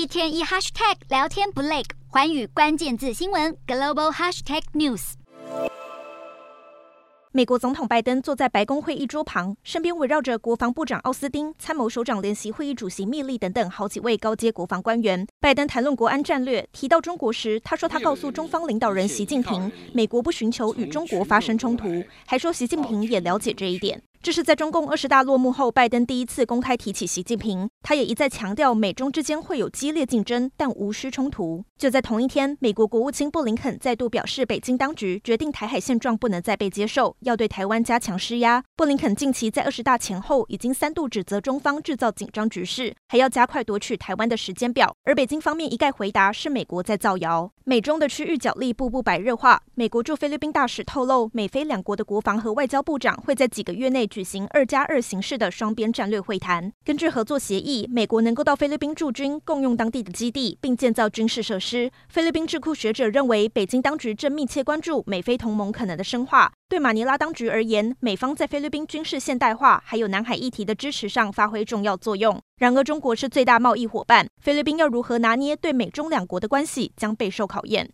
一天一 hashtag 聊天不累，寰宇关键字新闻 global hashtag news。美国总统拜登坐在白宫会议桌旁，身边围绕着国防部长奥斯汀、参谋首长联席会议主席密利等等好几位高阶国防官员。拜登谈论国安战略，提到中国时，他说他告诉中方领导人习近平，美国不寻求与中国发生冲突，还说习近平也了解这一点。这是在中共二十大落幕后，拜登第一次公开提起习近平。他也一再强调，美中之间会有激烈竞争，但无需冲突。就在同一天，美国国务卿布林肯再度表示，北京当局决定台海现状不能再被接受，要对台湾加强施压。布林肯近期在二十大前后已经三度指责中方制造紧张局势，还要加快夺取台湾的时间表。而北京方面一概回答是美国在造谣。美中的区域角力步步白热化。美国驻菲律宾大使透露，美菲两国的国防和外交部长会在几个月内。举行二加二形式的双边战略会谈。根据合作协议，美国能够到菲律宾驻军，共用当地的基地，并建造军事设施。菲律宾智库学者认为，北京当局正密切关注美菲同盟可能的深化。对马尼拉当局而言，美方在菲律宾军事现代化还有南海议题的支持上发挥重要作用。然而，中国是最大贸易伙伴，菲律宾要如何拿捏对美中两国的关系，将备受考验。